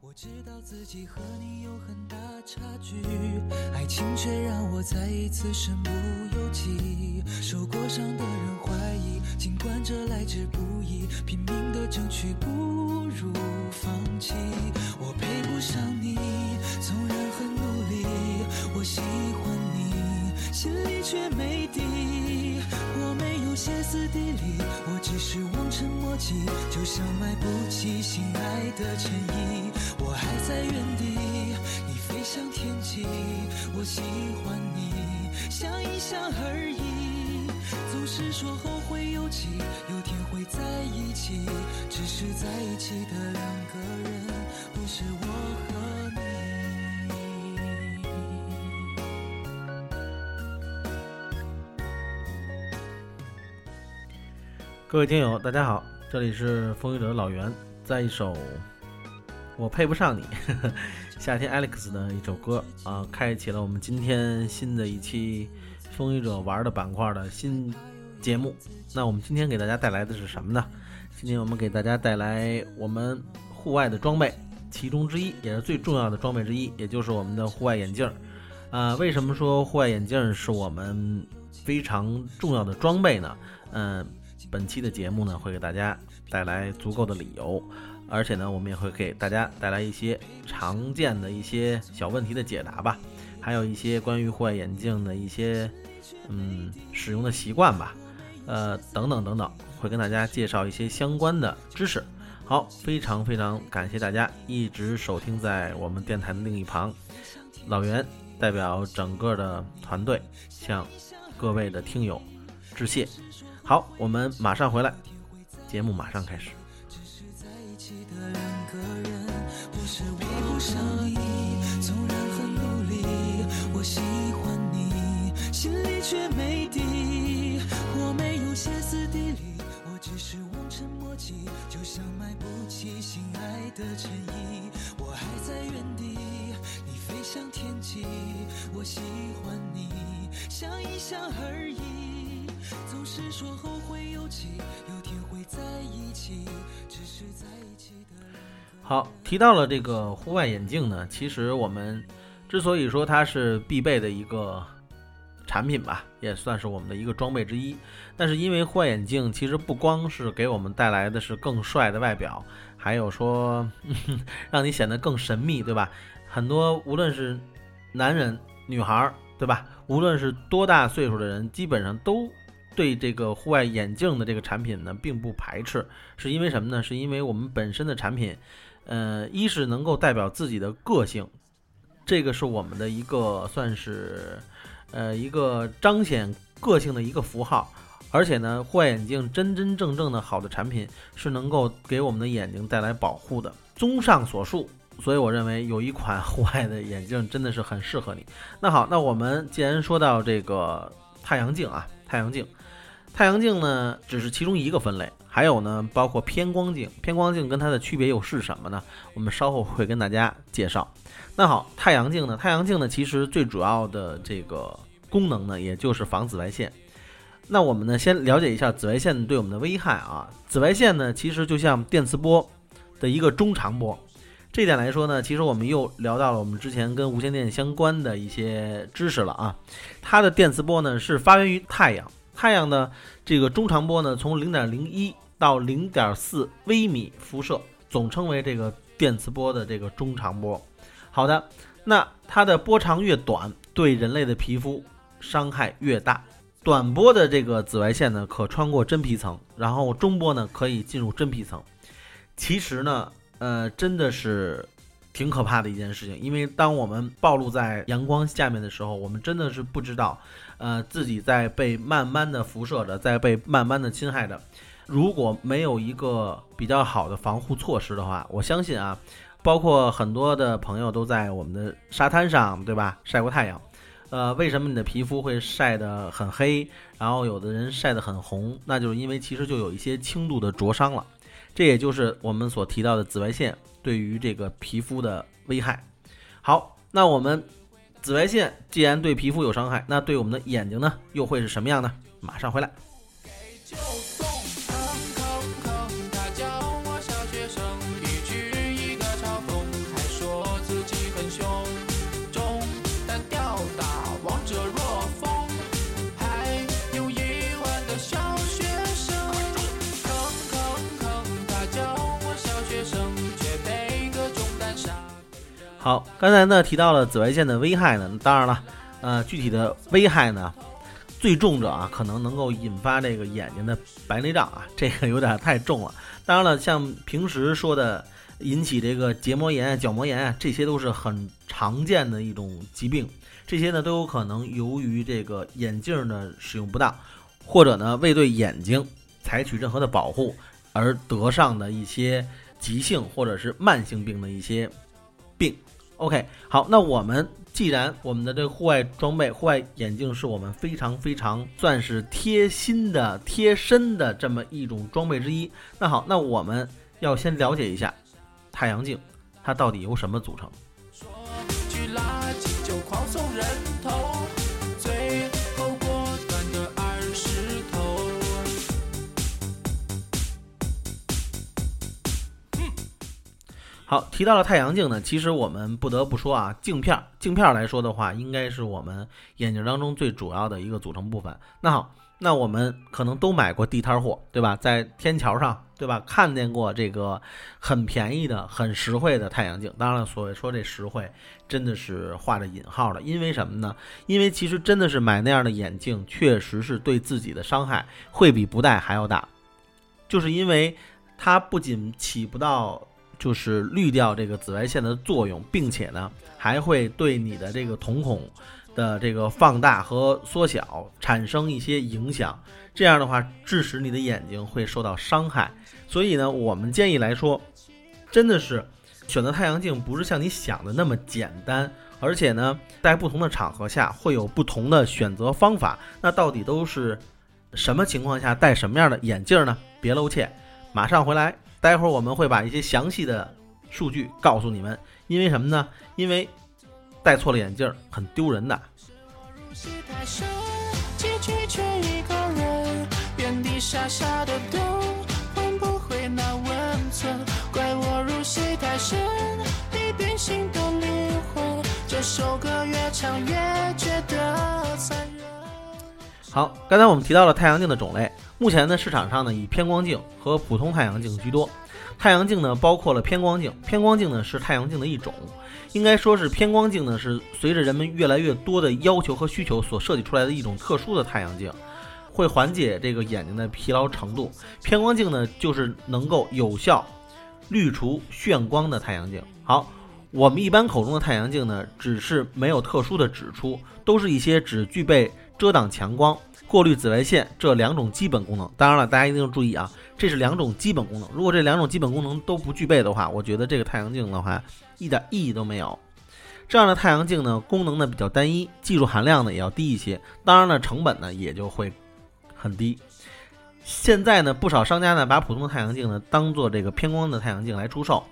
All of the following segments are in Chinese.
我知道自己和你有很大差距，爱情却让我再一次身不由己。受过伤的人怀疑，尽管这来之不易，拼命的争取不如放弃。我配不上你，纵然很努力，我喜欢你，心里却没底。歇斯底里，我只是望尘莫及，就像买不起心爱的衬衣。我还在原地，你飞向天际，我喜欢你，想一想而已。总是说后会有期，有天会在一起，只是在各位听友，大家好，这里是风雨者的老袁，在一首《我配不上你》夏天 Alex 的一首歌啊，开启了我们今天新的一期风雨者玩的板块的新节目。那我们今天给大家带来的是什么呢？今天我们给大家带来我们户外的装备，其中之一也是最重要的装备之一，也就是我们的户外眼镜儿。啊，为什么说户外眼镜是我们非常重要的装备呢？嗯。本期的节目呢，会给大家带来足够的理由，而且呢，我们也会给大家带来一些常见的一些小问题的解答吧，还有一些关于户外眼镜的一些嗯使用的习惯吧，呃等等等等，会跟大家介绍一些相关的知识。好，非常非常感谢大家一直收听在我们电台的另一旁，老袁代表整个的团队向各位的听友致谢。好，我们马上回来，节目马上开始。只是在一起的两个人，不是配不上你，纵然很努力，我喜欢你，心里却没底。我没有歇斯底里，我只是望尘莫及，就像买不起心爱的衬衣。我还在原地，你飞向天际，我喜欢你，想一想而已。是说后会有期，有天会在一起，只是在一起的。好，提到了这个户外眼镜呢，其实我们之所以说它是必备的一个产品吧，也算是我们的一个装备之一。但是因为户外眼镜其实不光是给我们带来的是更帅的外表，还有说让你显得更神秘，对吧？很多无论是男人、女孩儿，对吧？无论是多大岁数的人，基本上都对这个户外眼镜的这个产品呢，并不排斥。是因为什么呢？是因为我们本身的产品，呃，一是能够代表自己的个性，这个是我们的一个算是，呃，一个彰显个性的一个符号。而且呢，户外眼镜真真正正的好的产品是能够给我们的眼睛带来保护的。综上所述，所以我认为有一款户外的眼镜真的是很适合你。那好，那我们既然说到这个太阳镜啊，太阳镜，太阳镜呢只是其中一个分类，还有呢包括偏光镜。偏光镜跟它的区别又是什么呢？我们稍后会跟大家介绍。那好，太阳镜呢，太阳镜呢其实最主要的这个功能呢，也就是防紫外线。那我们呢，先了解一下紫外线对我们的危害啊。紫外线呢，其实就像电磁波的一个中长波。这点来说呢，其实我们又聊到了我们之前跟无线电相关的一些知识了啊。它的电磁波呢是发源于太阳，太阳的这个中长波呢从零点零一到零点四微米辐射，总称为这个电磁波的这个中长波。好的，那它的波长越短，对人类的皮肤伤害越大。短波的这个紫外线呢，可穿过真皮层，然后中波呢可以进入真皮层。其实呢，呃，真的是挺可怕的一件事情，因为当我们暴露在阳光下面的时候，我们真的是不知道，呃，自己在被慢慢的辐射着，在被慢慢的侵害着。如果没有一个比较好的防护措施的话，我相信啊，包括很多的朋友都在我们的沙滩上，对吧，晒过太阳。呃，为什么你的皮肤会晒得很黑，然后有的人晒得很红？那就是因为其实就有一些轻度的灼伤了，这也就是我们所提到的紫外线对于这个皮肤的危害。好，那我们紫外线既然对皮肤有伤害，那对我们的眼睛呢，又会是什么样呢？马上回来。好，刚才呢提到了紫外线的危害呢，当然了，呃，具体的危害呢，最重者啊，可能能够引发这个眼睛的白内障啊，这个有点太重了。当然了，像平时说的引起这个结膜炎、角膜炎啊，这些都是很常见的一种疾病，这些呢都有可能由于这个眼镜的使用不当，或者呢未对眼睛采取任何的保护而得上的一些急性或者是慢性病的一些并。OK，好，那我们既然我们的这个户外装备、户外眼镜是我们非常非常算是贴心的、贴身的这么一种装备之一，那好，那我们要先了解一下太阳镜，它到底由什么组成？好，提到了太阳镜呢，其实我们不得不说啊，镜片，镜片来说的话，应该是我们眼镜当中最主要的一个组成部分。那好，那我们可能都买过地摊货，对吧？在天桥上，对吧？看见过这个很便宜的、很实惠的太阳镜。当然了，所谓说这实惠，真的是画着引号的，因为什么呢？因为其实真的是买那样的眼镜，确实是对自己的伤害会比不戴还要大，就是因为它不仅起不到。就是滤掉这个紫外线的作用，并且呢，还会对你的这个瞳孔的这个放大和缩小产生一些影响。这样的话，致使你的眼睛会受到伤害。所以呢，我们建议来说，真的是选择太阳镜不是像你想的那么简单，而且呢，在不同的场合下会有不同的选择方法。那到底都是什么情况下戴什么样的眼镜呢？别露怯，马上回来。待会儿我们会把一些详细的数据告诉你们，因为什么呢？因为戴错了眼镜很丢人的。入戏太深，结局却一个人，原地傻傻的等，换不回那温存。怪我入戏太深，你变心的灵魂。这首歌越唱越觉得残忍。好，刚才我们提到了太阳镜的种类，目前呢市场上呢以偏光镜和普通太阳镜居多。太阳镜呢包括了偏光镜，偏光镜呢是太阳镜的一种，应该说是偏光镜呢是随着人们越来越多的要求和需求所设计出来的一种特殊的太阳镜，会缓解这个眼睛的疲劳程度。偏光镜呢就是能够有效滤除眩光的太阳镜。好，我们一般口中的太阳镜呢只是没有特殊的指出，都是一些只具备。遮挡强光、过滤紫外线这两种基本功能，当然了，大家一定要注意啊，这是两种基本功能。如果这两种基本功能都不具备的话，我觉得这个太阳镜的话一点意义都没有。这样的太阳镜呢，功能呢比较单一，技术含量呢也要低一些，当然了，成本呢也就会很低。现在呢，不少商家呢把普通的太阳镜呢当做这个偏光的太阳镜来出售。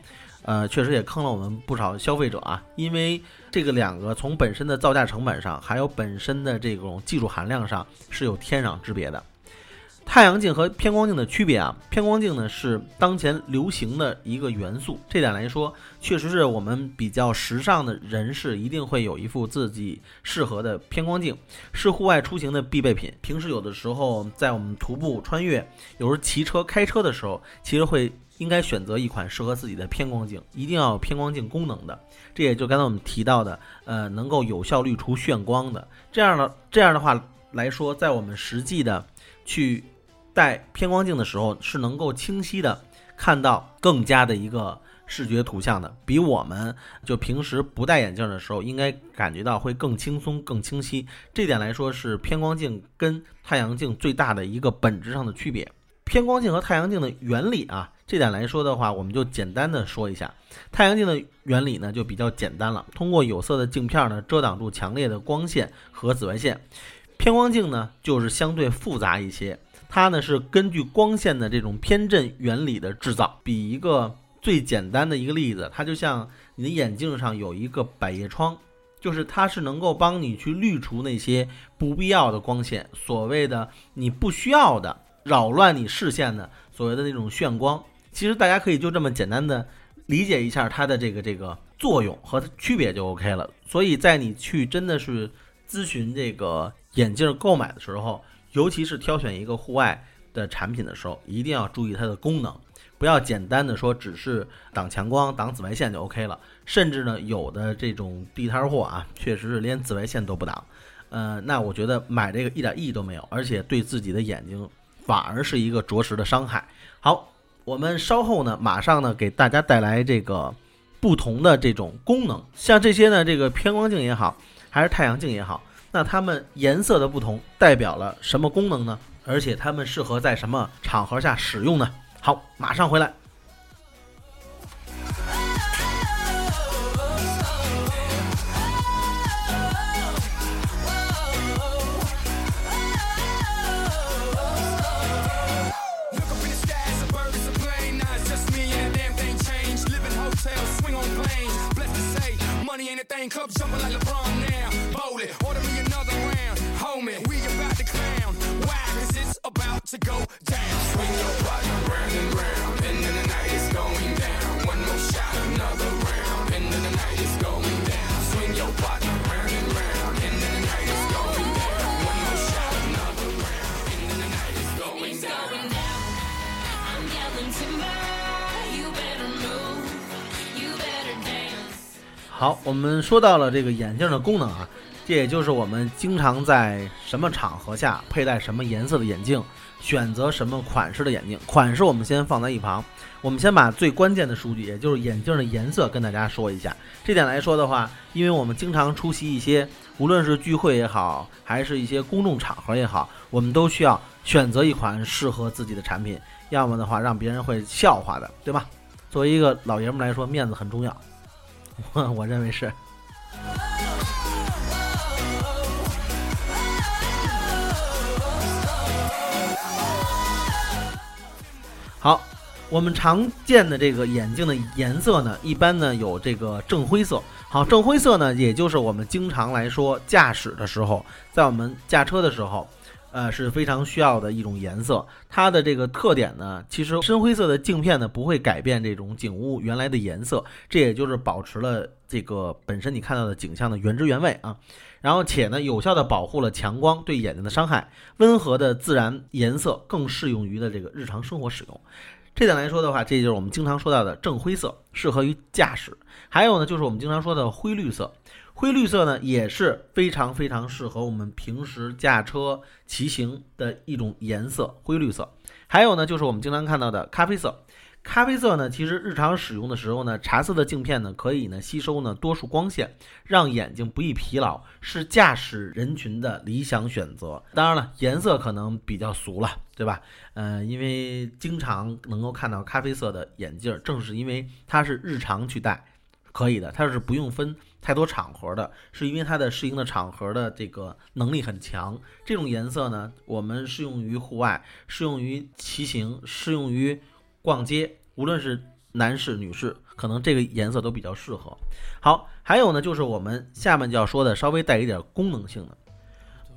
呃，确实也坑了我们不少消费者啊，因为这个两个从本身的造价成本上，还有本身的这种技术含量上是有天壤之别的。太阳镜和偏光镜的区别啊，偏光镜呢是当前流行的一个元素，这点来说，确实是我们比较时尚的人士一定会有一副自己适合的偏光镜，是户外出行的必备品。平时有的时候在我们徒步穿越，有时候骑车开车的时候，其实会。应该选择一款适合自己的偏光镜，一定要有偏光镜功能的。这也就刚才我们提到的，呃，能够有效滤除眩光的。这样的这样的话来说，在我们实际的去戴偏光镜的时候，是能够清晰的看到更加的一个视觉图像的，比我们就平时不戴眼镜的时候，应该感觉到会更轻松、更清晰。这点来说，是偏光镜跟太阳镜最大的一个本质上的区别。偏光镜和太阳镜的原理啊。这点来说的话，我们就简单的说一下，太阳镜的原理呢就比较简单了。通过有色的镜片呢遮挡住强烈的光线和紫外线，偏光镜呢就是相对复杂一些，它呢是根据光线的这种偏振原理的制造。比一个最简单的一个例子，它就像你的眼镜上有一个百叶窗，就是它是能够帮你去滤除那些不必要的光线，所谓的你不需要的扰乱你视线的所谓的那种眩光。其实大家可以就这么简单的理解一下它的这个这个作用和区别就 OK 了。所以在你去真的是咨询这个眼镜购买的时候，尤其是挑选一个户外的产品的时候，一定要注意它的功能。不要简单的说只是挡强光、挡紫外线就 OK 了。甚至呢，有的这种地摊货啊，确实是连紫外线都不挡。呃，那我觉得买这个一点意义都没有，而且对自己的眼睛反而是一个着实的伤害。好，我们稍后呢，马上呢给大家带来这个不同的这种功能，像这些呢，这个偏光镜也好，还是太阳镜也好，那它们颜色的不同代表了什么功能呢？而且它们适合在什么场合下使用呢？好，马上回来。Money ain't a thing. Club jumping like LeBron now. Bowl it, order me another round. Homie, we about to clown. Why? Cause it's about to go down. Swing your partner round and round. 好，我们说到了这个眼镜的功能啊，这也就是我们经常在什么场合下佩戴什么颜色的眼镜，选择什么款式的眼镜。款式我们先放在一旁，我们先把最关键的数据，也就是眼镜的颜色跟大家说一下。这点来说的话，因为我们经常出席一些，无论是聚会也好，还是一些公众场合也好，我们都需要选择一款适合自己的产品，要么的话让别人会笑话的，对吧？作为一个老爷们来说，面子很重要。我 我认为是。好，我们常见的这个眼镜的颜色呢，一般呢有这个正灰色。好，正灰色呢，也就是我们经常来说驾驶的时候，在我们驾车的时候，呃是非常需要的一种颜色。它的这个特点呢，其实深灰色的镜片呢不会改变这种景物原来的颜色，这也就是保持了这个本身你看到的景象的原汁原味啊。然后且呢，有效的保护了强光对眼睛的伤害，温和的自然颜色更适用于的这个日常生活使用。这点来说的话，这就是我们经常说到的正灰色，适合于驾驶。还有呢，就是我们经常说的灰绿色。灰绿色呢，也是非常非常适合我们平时驾车、骑行的一种颜色，灰绿色。还有呢，就是我们经常看到的咖啡色。咖啡色呢，其实日常使用的时候呢，茶色的镜片呢，可以呢吸收呢多数光线，让眼睛不易疲劳，是驾驶人群的理想选择。当然了，颜色可能比较俗了，对吧？呃，因为经常能够看到咖啡色的眼镜，正是因为它是日常去戴，可以的，它是不用分太多场合的，是因为它的适应的场合的这个能力很强。这种颜色呢，我们适用于户外，适用于骑行，适用于逛街，无论是男士、女士，可能这个颜色都比较适合。好，还有呢，就是我们下面就要说的，稍微带一点功能性的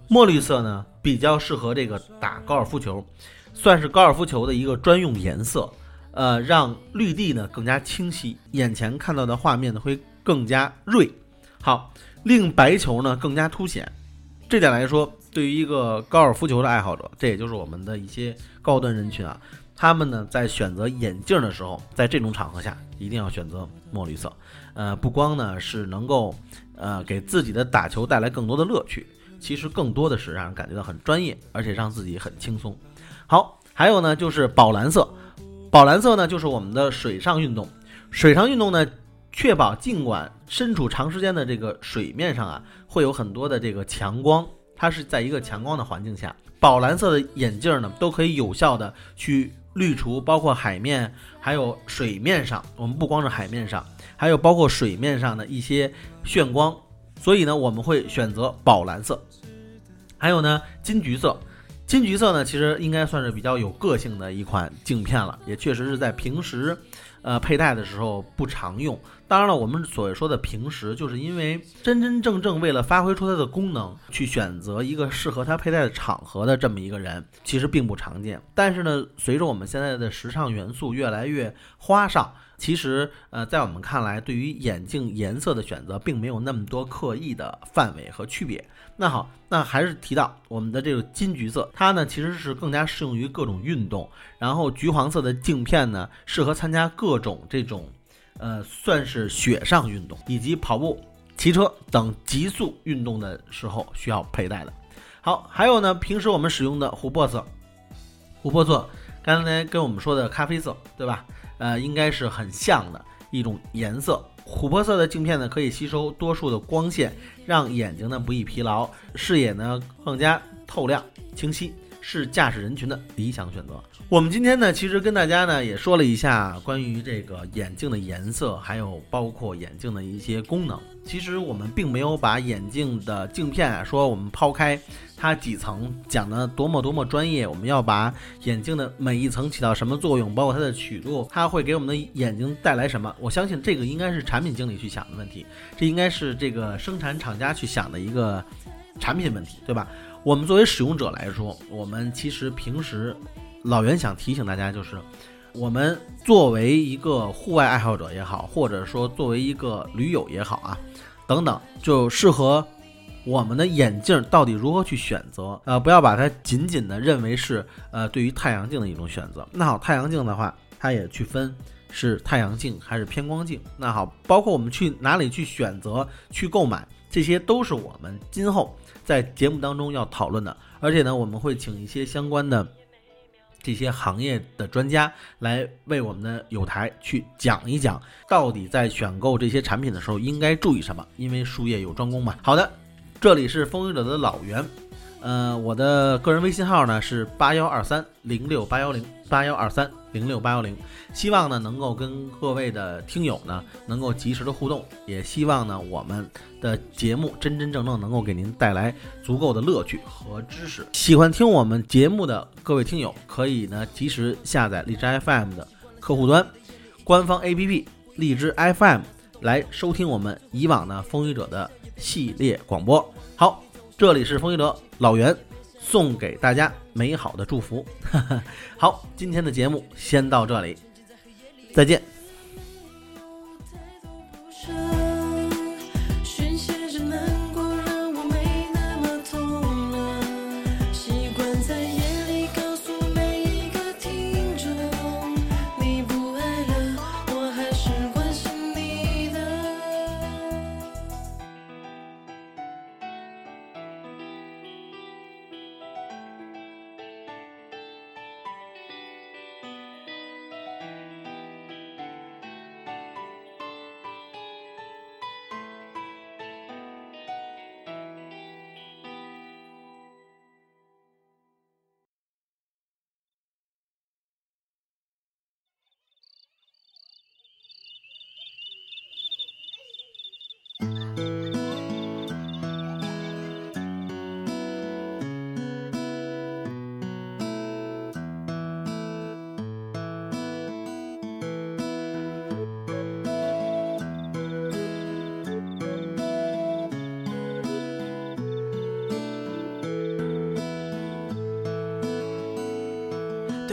墨绿色呢，比较适合这个打高尔夫球，算是高尔夫球的一个专用颜色。呃，让绿地呢更加清晰，眼前看到的画面呢会更加锐。好，令白球呢更加凸显。这点来说，对于一个高尔夫球的爱好者，这也就是我们的一些高端人群啊，他们呢在选择眼镜的时候，在这种场合下一定要选择墨绿色。呃，不光呢是能够呃给自己的打球带来更多的乐趣，其实更多的是让人感觉到很专业，而且让自己很轻松。好，还有呢就是宝蓝色。宝蓝色呢，就是我们的水上运动。水上运动呢，确保尽管身处长时间的这个水面上啊，会有很多的这个强光，它是在一个强光的环境下，宝蓝色的眼镜呢，都可以有效的去滤除包括海面还有水面上，我们不光是海面上，还有包括水面上的一些眩光。所以呢，我们会选择宝蓝色。还有呢，金橘色。金橘色呢，其实应该算是比较有个性的一款镜片了，也确实是在平时，呃，佩戴的时候不常用。当然了，我们所说的平时，就是因为真真正正为了发挥出它的功能，去选择一个适合它佩戴的场合的这么一个人，其实并不常见。但是呢，随着我们现在的时尚元素越来越花哨，其实呃，在我们看来，对于眼镜颜色的选择，并没有那么多刻意的范围和区别。那好，那还是提到我们的这个金橘色，它呢其实是更加适用于各种运动，然后橘黄色的镜片呢，适合参加各种这种，呃，算是雪上运动以及跑步、骑车等极速运动的时候需要佩戴的。好，还有呢，平时我们使用的琥珀色，琥珀色刚才跟我们说的咖啡色，对吧？呃，应该是很像的一种颜色。琥珀色的镜片呢，可以吸收多数的光线，让眼睛呢不易疲劳，视野呢更加透亮清晰，是驾驶人群的理想选择。我们今天呢，其实跟大家呢也说了一下关于这个眼镜的颜色，还有包括眼镜的一些功能。其实我们并没有把眼镜的镜片啊，说我们抛开它几层讲的多么多么专业，我们要把眼镜的每一层起到什么作用，包括它的曲度，它会给我们的眼睛带来什么？我相信这个应该是产品经理去想的问题，这应该是这个生产厂家去想的一个产品问题，对吧？我们作为使用者来说，我们其实平时老袁想提醒大家就是。我们作为一个户外爱好者也好，或者说作为一个驴友也好啊，等等，就适合我们的眼镜到底如何去选择？呃，不要把它仅仅的认为是呃对于太阳镜的一种选择。那好，太阳镜的话，它也去分是太阳镜还是偏光镜。那好，包括我们去哪里去选择去购买，这些都是我们今后在节目当中要讨论的。而且呢，我们会请一些相关的。这些行业的专家来为我们的友台去讲一讲，到底在选购这些产品的时候应该注意什么？因为术业有专攻嘛。好的，这里是风雨者的老袁，呃，我的个人微信号呢是八幺二三零六八幺零八幺二三。零六八幺零，希望呢能够跟各位的听友呢能够及时的互动，也希望呢我们的节目真真正正能够给您带来足够的乐趣和知识。喜欢听我们节目的各位听友，可以呢及时下载荔枝 FM 的客户端官方 APP 荔枝 FM 来收听我们以往的风雨者的系列广播。好，这里是风雨者老袁。送给大家美好的祝福。好，今天的节目先到这里，再见。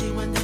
she went